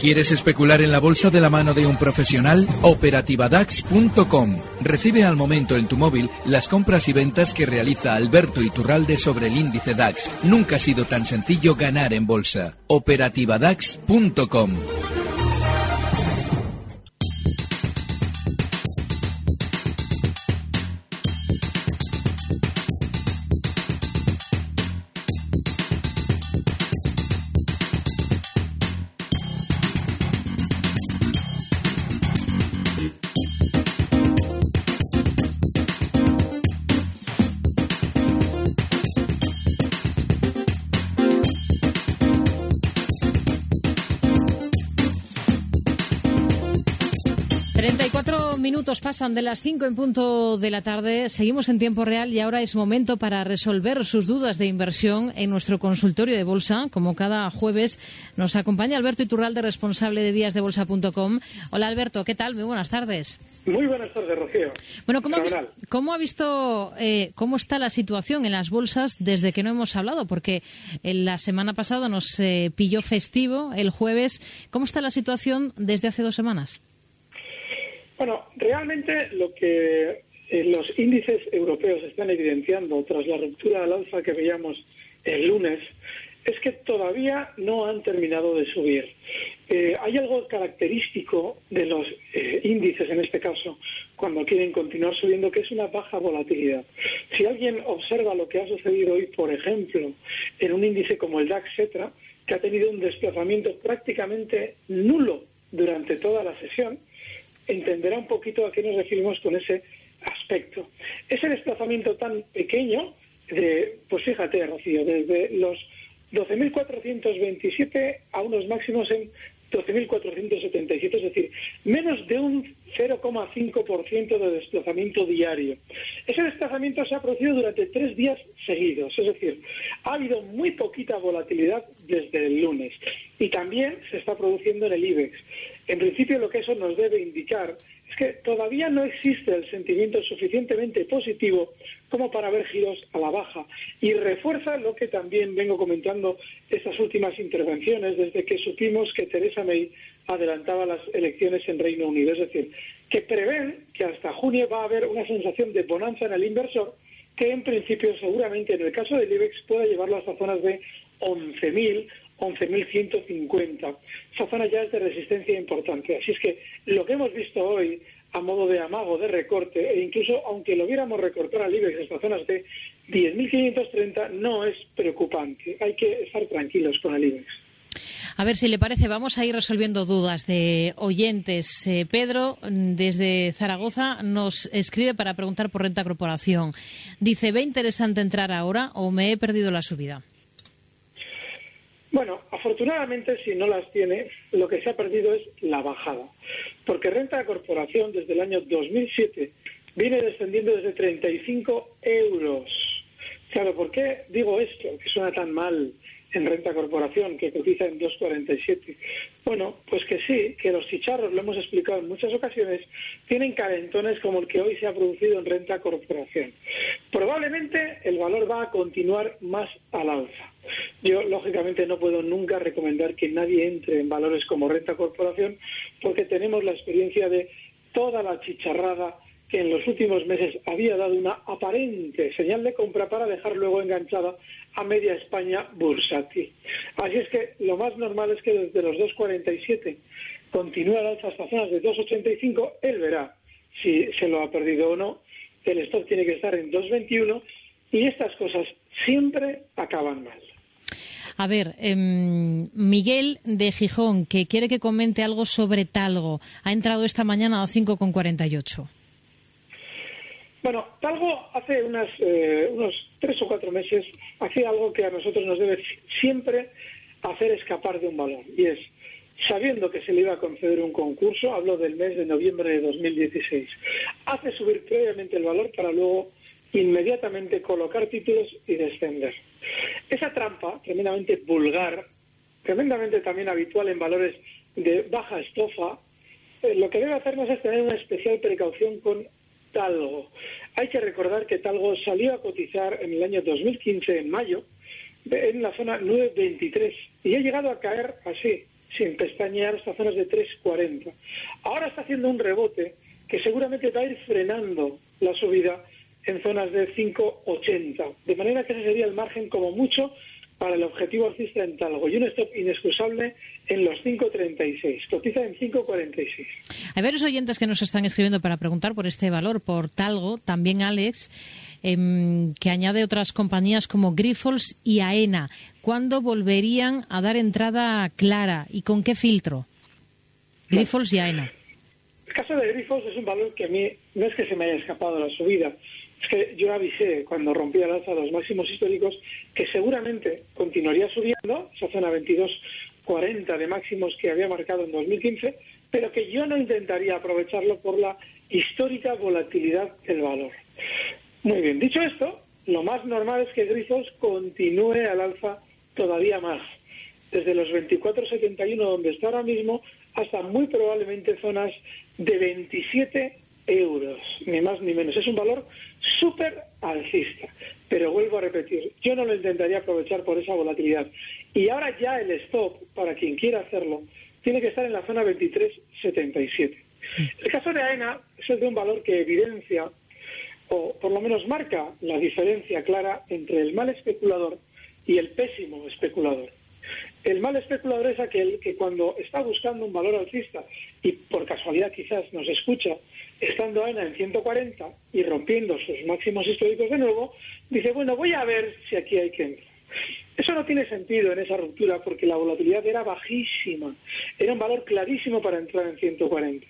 ¿Quieres especular en la bolsa de la mano de un profesional? Operativadax.com. Recibe al momento en tu móvil las compras y ventas que realiza Alberto Iturralde sobre el índice DAX. Nunca ha sido tan sencillo ganar en bolsa. Operativadax.com. pasan de las 5 en punto de la tarde. Seguimos en tiempo real y ahora es momento para resolver sus dudas de inversión en nuestro consultorio de bolsa. Como cada jueves nos acompaña Alberto Iturralde, responsable de díasdebolsa.com. Hola Alberto, ¿qué tal? Muy buenas tardes. Muy buenas tardes, Rocío. Bueno, ¿cómo ha, vis- Fenomenal. cómo ha visto eh, cómo está la situación en las bolsas desde que no hemos hablado? Porque en la semana pasada nos eh, pilló festivo el jueves. ¿Cómo está la situación desde hace dos semanas? Bueno, realmente lo que eh, los índices europeos están evidenciando tras la ruptura al alza que veíamos el lunes es que todavía no han terminado de subir. Eh, hay algo característico de los eh, índices, en este caso, cuando quieren continuar subiendo, que es una baja volatilidad. Si alguien observa lo que ha sucedido hoy, por ejemplo, en un índice como el DAX, etcétera, que ha tenido un desplazamiento prácticamente nulo durante toda la sesión, entenderá un poquito a qué nos referimos con ese aspecto. Ese desplazamiento tan pequeño, de, pues fíjate, Rocío, desde los 12.427 a unos máximos en 12.477, es decir, menos de un 0,5% de desplazamiento diario. Ese desplazamiento se ha producido durante tres días seguidos, es decir, ha habido muy poquita volatilidad desde el lunes y también se está produciendo en el IBEX. En principio lo que eso nos debe indicar es que todavía no existe el sentimiento suficientemente positivo como para ver giros a la baja. Y refuerza lo que también vengo comentando estas últimas intervenciones desde que supimos que Theresa May adelantaba las elecciones en Reino Unido, es decir, que prevén que hasta junio va a haber una sensación de bonanza en el inversor que en principio seguramente en el caso del IBEX pueda llevarlo hasta zonas de 11.000 11.150. Esa zona ya es de resistencia importante. Así es que lo que hemos visto hoy a modo de amago, de recorte, e incluso aunque lo viéramos recortar al IBEX hasta zonas de 10.530, no es preocupante. Hay que estar tranquilos con el IBEX. A ver si le parece, vamos a ir resolviendo dudas de oyentes. Eh, Pedro, mm, desde Zaragoza, nos escribe para preguntar por renta corporación. Dice, ¿ve interesante entrar ahora o me he perdido la subida? Bueno, afortunadamente, si no las tiene, lo que se ha perdido es la bajada. Porque renta de corporación desde el año 2007 viene descendiendo desde 35 euros. Claro, ¿por qué digo esto? Que suena tan mal en renta corporación, que cotiza en 2,47. Bueno, pues que sí, que los chicharros, lo hemos explicado en muchas ocasiones, tienen calentones como el que hoy se ha producido en renta corporación. Probablemente el valor va a continuar más al alza. Yo, lógicamente, no puedo nunca recomendar que nadie entre en valores como renta corporación porque tenemos la experiencia de toda la chicharrada que en los últimos meses había dado una aparente señal de compra para dejar luego enganchada a media España bursátil. Así es que lo más normal es que desde los 2,47 continúe al alza hasta zonas de 2,85. Él verá si se lo ha perdido o no. El stock tiene que estar en 2,21 y estas cosas siempre acaban mal. A ver, em, Miguel de Gijón, que quiere que comente algo sobre Talgo, ha entrado esta mañana a 5,48. Bueno, Talgo hace unas, eh, unos tres o cuatro meses hacía algo que a nosotros nos debe siempre hacer escapar de un valor. Y es, sabiendo que se le iba a conceder un concurso, hablo del mes de noviembre de 2016. Hace subir previamente el valor para luego inmediatamente colocar títulos y descender. Esa trampa, tremendamente vulgar, tremendamente también habitual en valores de baja estofa, eh, lo que debe hacernos es tener una especial precaución con Talgo. Hay que recordar que Talgo salió a cotizar en el año 2015, en mayo, en la zona 9.23 y ha llegado a caer así, sin pestañear, hasta zonas de 3.40. Ahora está haciendo un rebote que seguramente va a ir frenando la subida en zonas de 5,80. De manera que ese sería el margen como mucho para el objetivo alcista en Talgo y un stop inexcusable en los 5,36. Cotiza en 5,46. Hay varios oyentes que nos están escribiendo para preguntar por este valor, por Talgo. También Alex, em, que añade otras compañías como Grifols y AENA. ¿Cuándo volverían a dar entrada clara y con qué filtro? Grifols y AENA. El caso de Grifols es un valor que a mí no es que se me haya escapado la subida, es que yo avisé cuando rompía el alza los máximos históricos que seguramente continuaría subiendo, esa zona 22.40 de máximos que había marcado en 2015, pero que yo no intentaría aprovecharlo por la histórica volatilidad del valor. Muy bien, dicho esto, lo más normal es que Grifols continúe al alza todavía más, desde los 24.71 donde está ahora mismo hasta muy probablemente zonas de 27 euros, ni más ni menos. Es un valor súper alcista. Pero vuelvo a repetir, yo no lo intentaría aprovechar por esa volatilidad. Y ahora ya el stop, para quien quiera hacerlo, tiene que estar en la zona 23.77. El caso de AENA es el de un valor que evidencia, o por lo menos marca la diferencia clara entre el mal especulador y el pésimo especulador. El mal especulador es aquel que cuando está buscando un valor alcista y por casualidad quizás nos escucha estando AENA en 140 y rompiendo sus máximos históricos de nuevo, dice, bueno, voy a ver si aquí hay que entrar. Eso no tiene sentido en esa ruptura porque la volatilidad era bajísima, era un valor clarísimo para entrar en 140.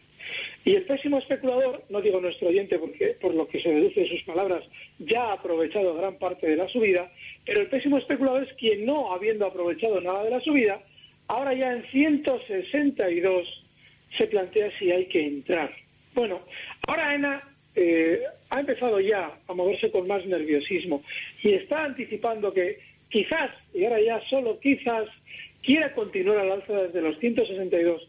Y el pésimo especulador, no digo nuestro oyente porque por lo que se deduce de sus palabras ya ha aprovechado gran parte de la subida, pero el pésimo especulador es quien no, habiendo aprovechado nada de la subida, ahora ya en 162 se plantea si hay que entrar. Bueno, ahora ENA eh, ha empezado ya a moverse con más nerviosismo y está anticipando que quizás, y ahora ya solo quizás, quiera continuar al alza desde los 162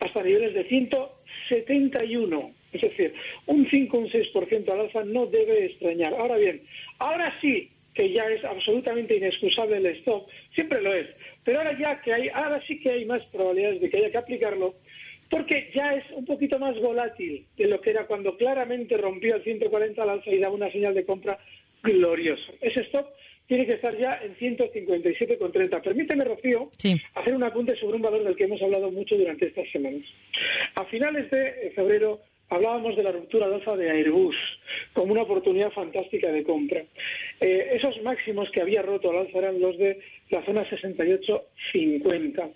hasta niveles de 171. Es decir, un 5 o un 6% al alza no debe extrañar. Ahora bien, ahora sí que ya es absolutamente inexcusable el stop, siempre lo es, pero ahora ya que hay, ahora sí que hay más probabilidades de que haya que aplicarlo, porque ya es un poquito más volátil de lo que era cuando claramente rompió el 140 al alza y daba una señal de compra gloriosa. Ese stop tiene que estar ya en 157,30. Permíteme, Rocío, hacer un apunte sobre un valor del que hemos hablado mucho durante estas semanas. A finales de febrero hablábamos de la ruptura de alza de Airbus como una oportunidad fantástica de compra. Eh, esos máximos que había roto al alza eran los de la zona 68,50.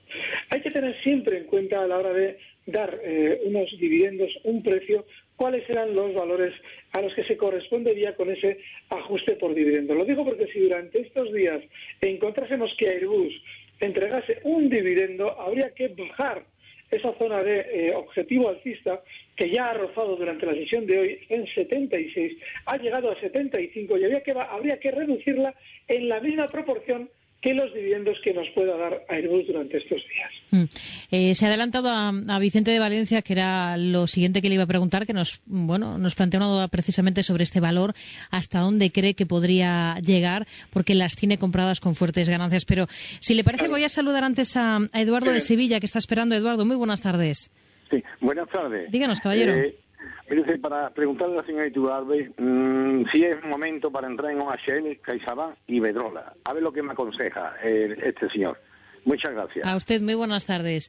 Hay que tener siempre en cuenta a la hora de dar eh, unos dividendos, un precio, cuáles eran los valores a los que se correspondería con ese ajuste por dividendo. Lo digo porque si durante estos días encontrásemos que Airbus entregase un dividendo, habría que bajar esa zona de eh, objetivo alcista que ya ha rozado durante la sesión de hoy en 76, ha llegado a 75 y habría que, habría que reducirla en la misma proporción que los dividendos que nos pueda dar Airbus durante estos días. Mm. Eh, se ha adelantado a, Vicente de Valencia, que era lo siguiente que le iba a preguntar, que nos, bueno, nos plantea una duda precisamente sobre este valor, hasta dónde cree que podría llegar, porque las tiene compradas con fuertes ganancias. Pero si le parece, voy a saludar antes a, Eduardo de Sevilla, que está esperando. Eduardo, muy buenas tardes. Sí, buenas tardes. Díganos, caballero. Eh, para preguntarle a la señora Iturralde mmm, si es momento para entrar en OHL, CaixaBank y Bedrola. A ver lo que me aconseja eh, este señor. Muchas gracias. A usted, muy buenas tardes.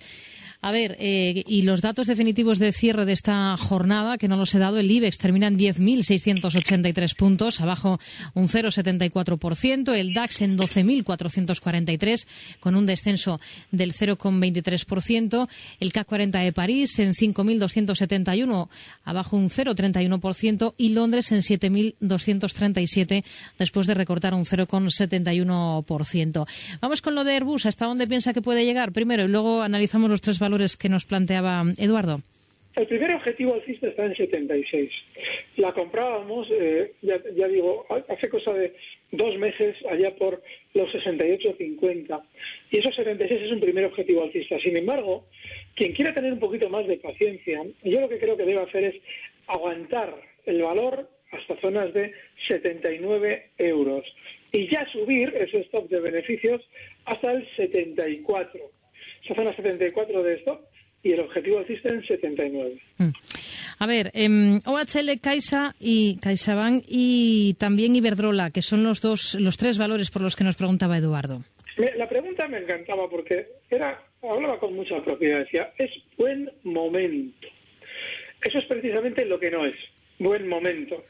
A ver, eh, y los datos definitivos de cierre de esta jornada, que no los he dado, el IBEX termina en 10.683 puntos, abajo un 0,74%, el DAX en 12.443, con un descenso del 0,23%, el CAC 40 de París en 5.271, abajo un 0,31%, y Londres en 7.237, después de recortar un 0,71%. Vamos con lo de Airbus, ¿hasta dónde piensa que puede llegar? Primero, y luego analizamos los tres valores que nos planteaba Eduardo? El primer objetivo alcista está en 76. La comprábamos, eh, ya, ya, digo, hace cosa de dos meses, allá por los 68.50. Y esos 76 es un primer objetivo alcista. Sin embargo, quien quiera tener un poquito más de paciencia, yo lo que creo que debe hacer es aguantar el valor hasta zonas de 79 euros y ya subir ese stop de beneficios hasta el 74. Esa zona 74 de stop y el objetivo alcista en 79. Mm. A ver, eh, OHL, Caixa y CaixaBank y también Iberdrola, que son los dos, los tres valores por los que nos preguntaba Eduardo. La pregunta me encantaba porque era, hablaba con mucha propiedad, decía, es buen momento. Eso es precisamente lo que no es, buen momento.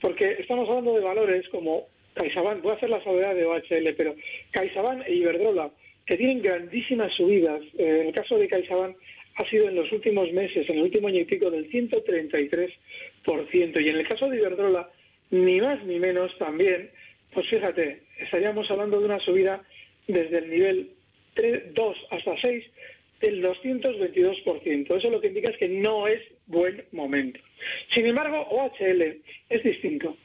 Porque estamos hablando de valores como CaixaBank, voy a hacer la salvedad de OHL, pero CaixaBank e Iberdrola, que tienen grandísimas subidas. Eh, en el caso de CaixaBank ha sido en los últimos meses, en el último año y pico, del 133%. Y en el caso de Iberdrola, ni más ni menos también, pues fíjate, estaríamos hablando de una subida desde el nivel 3, 2 hasta 6 del 222%. Eso lo que indica es que no es buen momento. Sin embargo, OHL es distinto.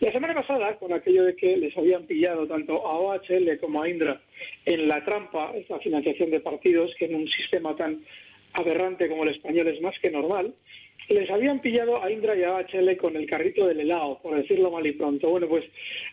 La semana pasada, con aquello de que les habían pillado tanto a OHL como a Indra en la trampa, esta financiación de partidos, que en un sistema tan aberrante como el español es más que normal, les habían pillado a Indra y a HL con el carrito del helado, por decirlo mal y pronto. Bueno, pues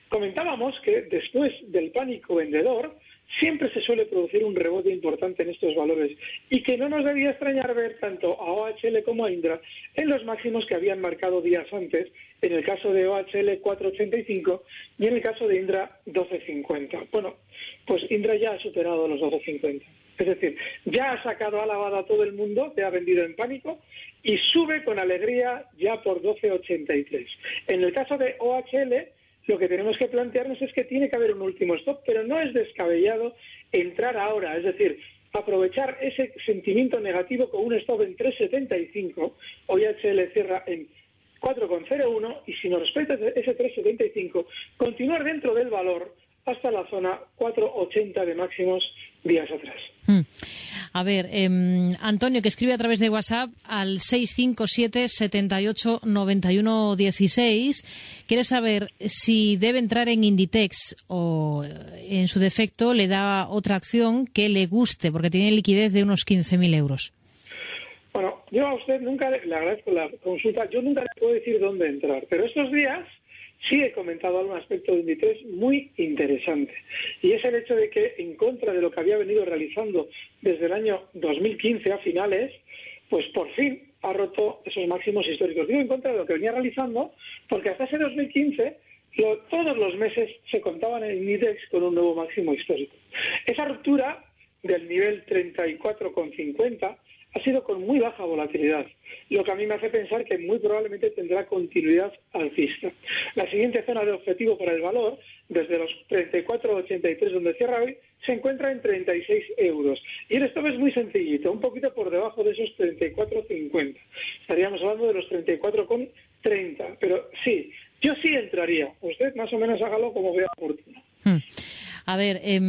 comentábamos que después del pánico vendedor, siempre se suele producir un rebote importante en estos valores y que no nos debía extrañar ver tanto a OHL como a Indra en los máximos que habían marcado días antes, en el caso de OHL 4.85 y en el caso de Indra 12.50. Bueno, pues Indra ya ha superado los 12.50. Es decir, ya ha sacado a lavada a todo el mundo, te ha vendido en pánico y sube con alegría ya por 12,83. En el caso de OHL, lo que tenemos que plantearnos es que tiene que haber un último stop, pero no es descabellado entrar ahora, es decir, aprovechar ese sentimiento negativo con un stop en 3,75. OHL cierra en 4,01 y si nos respeta ese 3,75, continuar dentro del valor hasta la zona 4,80 de máximos días atrás. Hmm. A ver, em, Antonio, que escribe a través de WhatsApp al 657 78 91 16, quiere saber si debe entrar en Inditex o, eh, en su defecto, le da otra acción que le guste, porque tiene liquidez de unos 15.000 euros. Bueno, yo a usted nunca le agradezco la consulta, yo nunca le puedo decir dónde entrar, pero estos días sí he comentado algún aspecto de Inditex muy interesante. Y es el hecho de que, en contra de lo que había venido realizando desde el año 2015 a finales, pues por fin ha roto esos máximos históricos. Digo en contra de lo que venía realizando, porque hasta ese 2015 todos los meses se contaban en Inditex con un nuevo máximo histórico. Esa ruptura del nivel 34,50 ha sido con muy baja volatilidad, lo que a mí me hace pensar que muy probablemente tendrá continuidad alcista. La siguiente zona de objetivo para el valor, desde los 34,83 donde cierra hoy, se encuentra en 36 euros. Y el stop es muy sencillito, un poquito por debajo de esos 34,50. Estaríamos hablando de los 34,30. Pero sí, yo sí entraría. Usted más o menos hágalo como vea oportuno. Hmm. A ver, eh,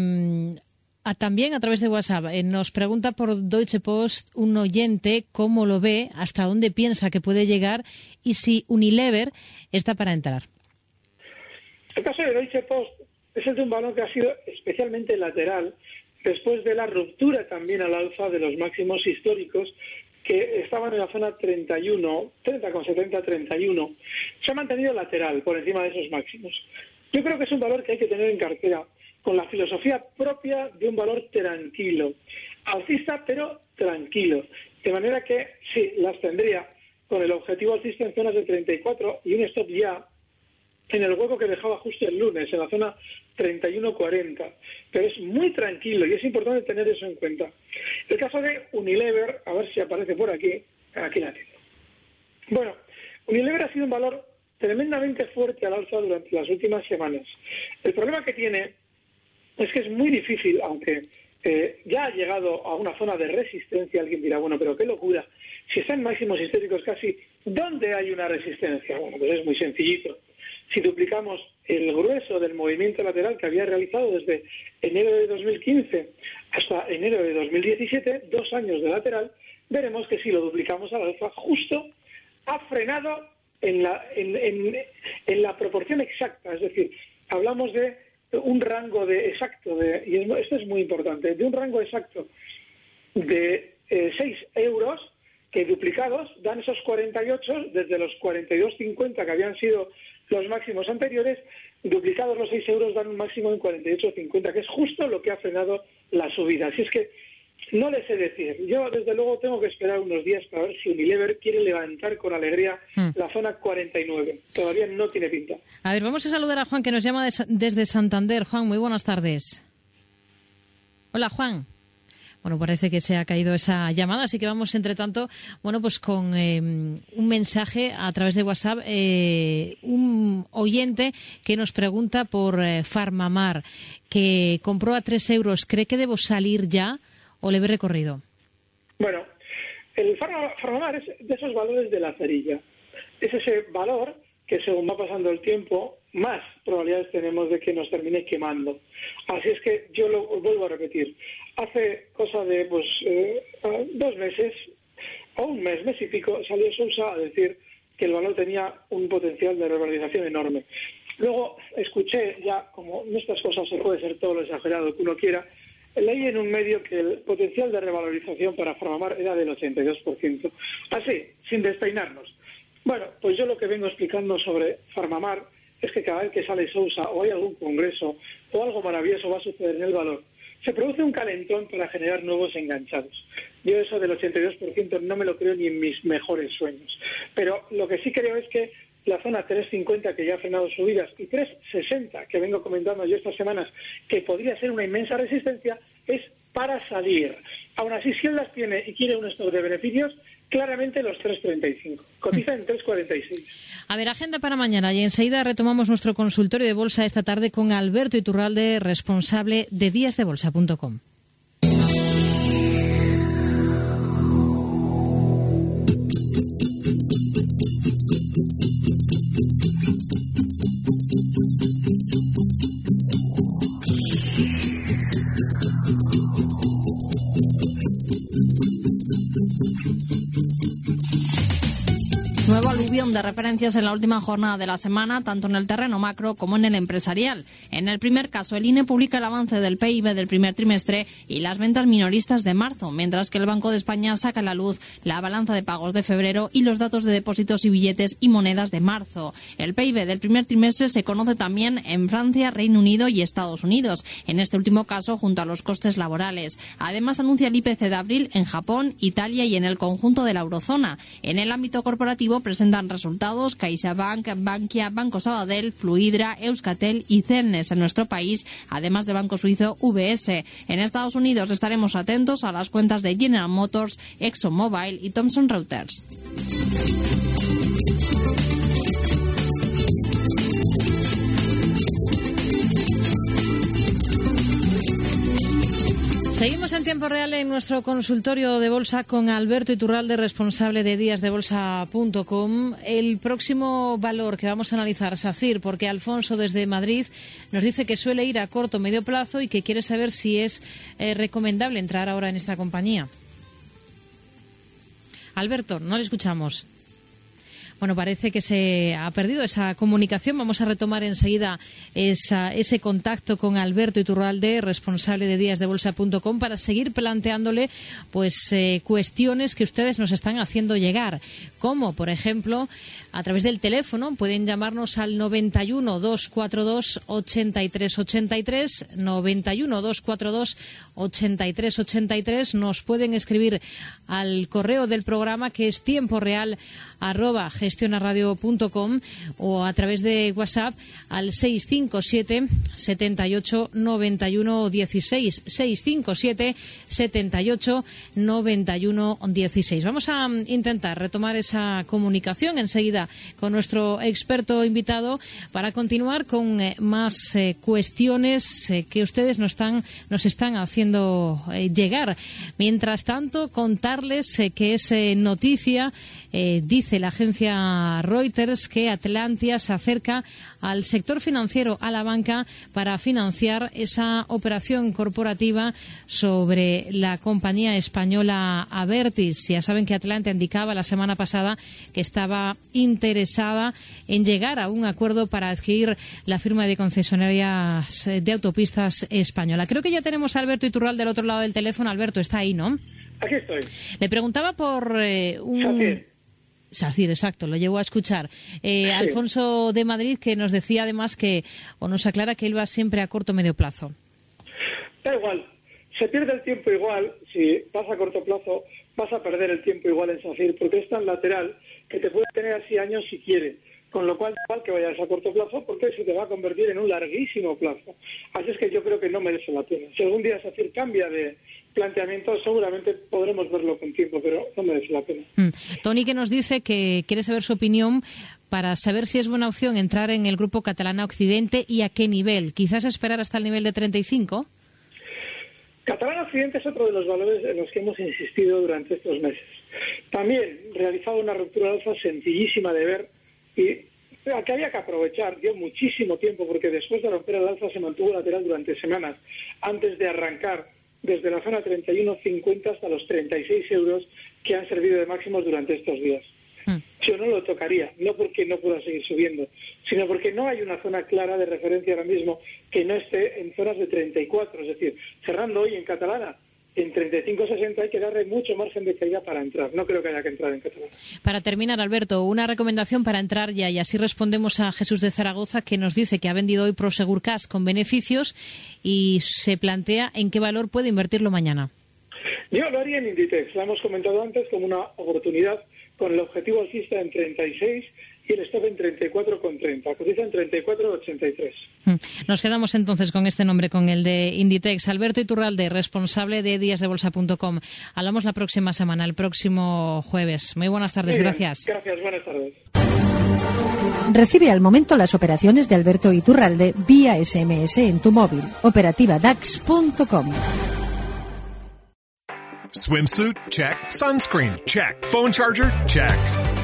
también a través de WhatsApp eh, nos pregunta por Deutsche Post un oyente cómo lo ve, hasta dónde piensa que puede llegar y si Unilever está para entrar. El caso de Deutsche Post es el de un valor que ha sido especialmente lateral después de la ruptura también al alza de los máximos históricos que estaban en la zona 31, 30,70-31. Se ha mantenido lateral por encima de esos máximos. Yo creo que es un valor que hay que tener en cartera con la filosofía propia de un valor tranquilo, alcista pero tranquilo, de manera que sí, las tendría con el objetivo alcista en zonas de 34 y un stop ya en el hueco que dejaba justo el lunes, en la zona 31.40. Pero es muy tranquilo y es importante tener eso en cuenta. El caso de Unilever, a ver si aparece por aquí, aquí la tengo. Bueno, Unilever ha sido un valor tremendamente fuerte al alza durante las últimas semanas. El problema que tiene es que es muy difícil, aunque eh, ya ha llegado a una zona de resistencia, alguien dirá, bueno, pero qué locura, si están máximos históricos casi, ¿dónde hay una resistencia? Bueno, pues es muy sencillito. Si duplicamos el grueso del movimiento lateral que había realizado desde enero de 2015 hasta enero de 2017, dos años de lateral, veremos que si lo duplicamos al alfa, justo ha frenado en la, en, la proporción exacta, es decir, hablamos de un rango de exacto, de, y esto es muy importante, de un rango exacto de 6 eh, euros que duplicados dan esos 48 desde los 42,50 que habían sido los máximos anteriores, duplicados los 6 euros dan un máximo en 48,50, que es justo lo que ha frenado la subida. Así es que no les sé decir. Yo, desde luego, tengo que esperar unos días para ver si Unilever quiere levantar con alegría hmm. la zona 49. Todavía no tiene pinta. A ver, vamos a saludar a Juan, que nos llama desde Santander. Juan, muy buenas tardes. Hola, Juan. Bueno, parece que se ha caído esa llamada, así que vamos, entre tanto, bueno, pues con eh, un mensaje a través de WhatsApp, eh, un oyente que nos pregunta por eh, Farmamar, que compró a tres euros. ¿Cree que debo salir ya o le recorrido? Bueno, el Farmamar es de esos valores de la cerilla. Es ese valor que según va pasando el tiempo, más probabilidades tenemos de que nos termine quemando. Así es que yo lo vuelvo a repetir. Hace cosa de pues eh, dos meses o un mes, mes y pico, salió Sousa a decir que el valor tenía un potencial de revalorización enorme. Luego escuché ya, como en estas cosas se puede ser todo lo exagerado que uno quiera, leí en un medio que el potencial de revalorización para Farmamar era del 82%. Así, sin despeinarnos. Bueno, pues yo lo que vengo explicando sobre Farmamar es que cada vez que sale Sousa o hay algún congreso o algo maravilloso va a suceder en el valor, se produce un calentón para generar nuevos enganchados. Yo eso del 82% no me lo creo ni en mis mejores sueños. Pero lo que sí creo es que la zona 350 que ya ha frenado subidas y 360 que vengo comentando yo estas semanas que podría ser una inmensa resistencia es para salir. Aún así, si él las tiene y quiere un stock de beneficios, claramente los 3.35. Cotiza en 3.46. A ver, agenda para mañana y enseguida retomamos nuestro consultorio de bolsa esta tarde con Alberto Iturralde, responsable de díasdebolsa.com. De referencias en la última jornada de la semana, tanto en el terreno macro como en el empresarial. En el primer caso, el INE publica el avance del PIB del primer trimestre y las ventas minoristas de marzo, mientras que el Banco de España saca a la luz la balanza de pagos de febrero y los datos de depósitos y billetes y monedas de marzo. El PIB del primer trimestre se conoce también en Francia, Reino Unido y Estados Unidos, en este último caso junto a los costes laborales. Además, anuncia el IPC de abril en Japón, Italia y en el conjunto de la eurozona. En el ámbito corporativo, presentan resultados CaixaBank, Bankia, Banco Sabadell, Fluidra, Euskatel y Celnes en nuestro país, además del banco suizo VS. En Estados Unidos estaremos atentos a las cuentas de General Motors, ExxonMobil y Thomson Reuters. Seguimos en tiempo real en nuestro consultorio de bolsa con Alberto Iturralde, responsable de díasdebolsa.com. El próximo valor que vamos a analizar, SACIR, porque Alfonso desde Madrid nos dice que suele ir a corto medio plazo y que quiere saber si es eh, recomendable entrar ahora en esta compañía. Alberto, no le escuchamos. Bueno, parece que se ha perdido esa comunicación. Vamos a retomar enseguida ese contacto con Alberto Iturralde, responsable de díasdebolsa.com, para seguir planteándole pues eh, cuestiones que ustedes nos están haciendo llegar, como por ejemplo a través del teléfono pueden llamarnos al 91 242 83 83 91 242 83 83 nos pueden escribir al correo del programa que es tiempo real gestionaradio.com o a través de WhatsApp al 657 78 91 16 657 78 91 16 vamos a intentar retomar esa comunicación enseguida con nuestro experto invitado para continuar con eh, más eh, cuestiones eh, que ustedes nos están nos están haciendo llegar. Mientras tanto contarles que es noticia dice la agencia Reuters que Atlantia se acerca al sector financiero, a la banca, para financiar esa operación corporativa sobre la compañía española Avertis. Ya saben que Atlantia indicaba la semana pasada que estaba interesada en llegar a un acuerdo para adquirir la firma de concesionarias de autopistas española. Creo que ya tenemos a Alberto Iturral del otro lado del teléfono. Alberto, está ahí, ¿no? Aquí estoy. Le preguntaba por eh, un... Sacir, exacto, lo llevo a escuchar. Eh, Alfonso de Madrid, que nos decía además que, o nos aclara que él va siempre a corto o medio plazo. Da igual, se pierde el tiempo igual, si vas a corto plazo, vas a perder el tiempo igual en SACIR, porque es tan lateral que te puede tener así años si quiere. Con lo cual, igual que vayas a corto plazo, porque se te va a convertir en un larguísimo plazo. Así es que yo creo que no merece la pena. Si algún día SACIR cambia de planteamiento, seguramente podremos verlo con tiempo, pero no merece la pena. Mm. Tony, que nos dice que quiere saber su opinión para saber si es buena opción entrar en el grupo Catalana Occidente y a qué nivel. Quizás esperar hasta el nivel de 35. Catalán Occidente es otro de los valores en los que hemos insistido durante estos meses. También realizado una ruptura de alza sencillísima de ver y que había que aprovechar. Dio muchísimo tiempo porque después de romper el alza se mantuvo lateral durante semanas antes de arrancar desde la zona 31.50 hasta los 36 euros que han servido de máximos durante estos días. Mm. Yo no lo tocaría, no porque no pueda seguir subiendo, sino porque no hay una zona clara de referencia ahora mismo que no esté en zonas de 34. Es decir, cerrando hoy en catalana, en 35.60 hay que darle mucho margen de caída para entrar. No creo que haya que entrar en catalana. Para terminar, Alberto, una recomendación para entrar ya y así respondemos a Jesús de Zaragoza que nos dice que ha vendido hoy Prosegur Cash con beneficios y se plantea en qué valor puede invertirlo mañana. Yo lo haría en Inditex, la hemos comentado antes como una oportunidad con el objetivo alcista en 36 y el stop en 34,30. Cotiza en 34,83. Mm. Nos quedamos entonces con este nombre, con el de Inditex. Alberto Iturralde, responsable de díasdebolsa.com. Hablamos la próxima semana, el próximo jueves. Muy buenas tardes, Muy bien. gracias. Gracias, buenas tardes. Recibe al momento las operaciones de Alberto Iturralde vía SMS en tu móvil. Operativa DAX.com. Swimsuit? Check. Sunscreen? Check. Phone charger? Check.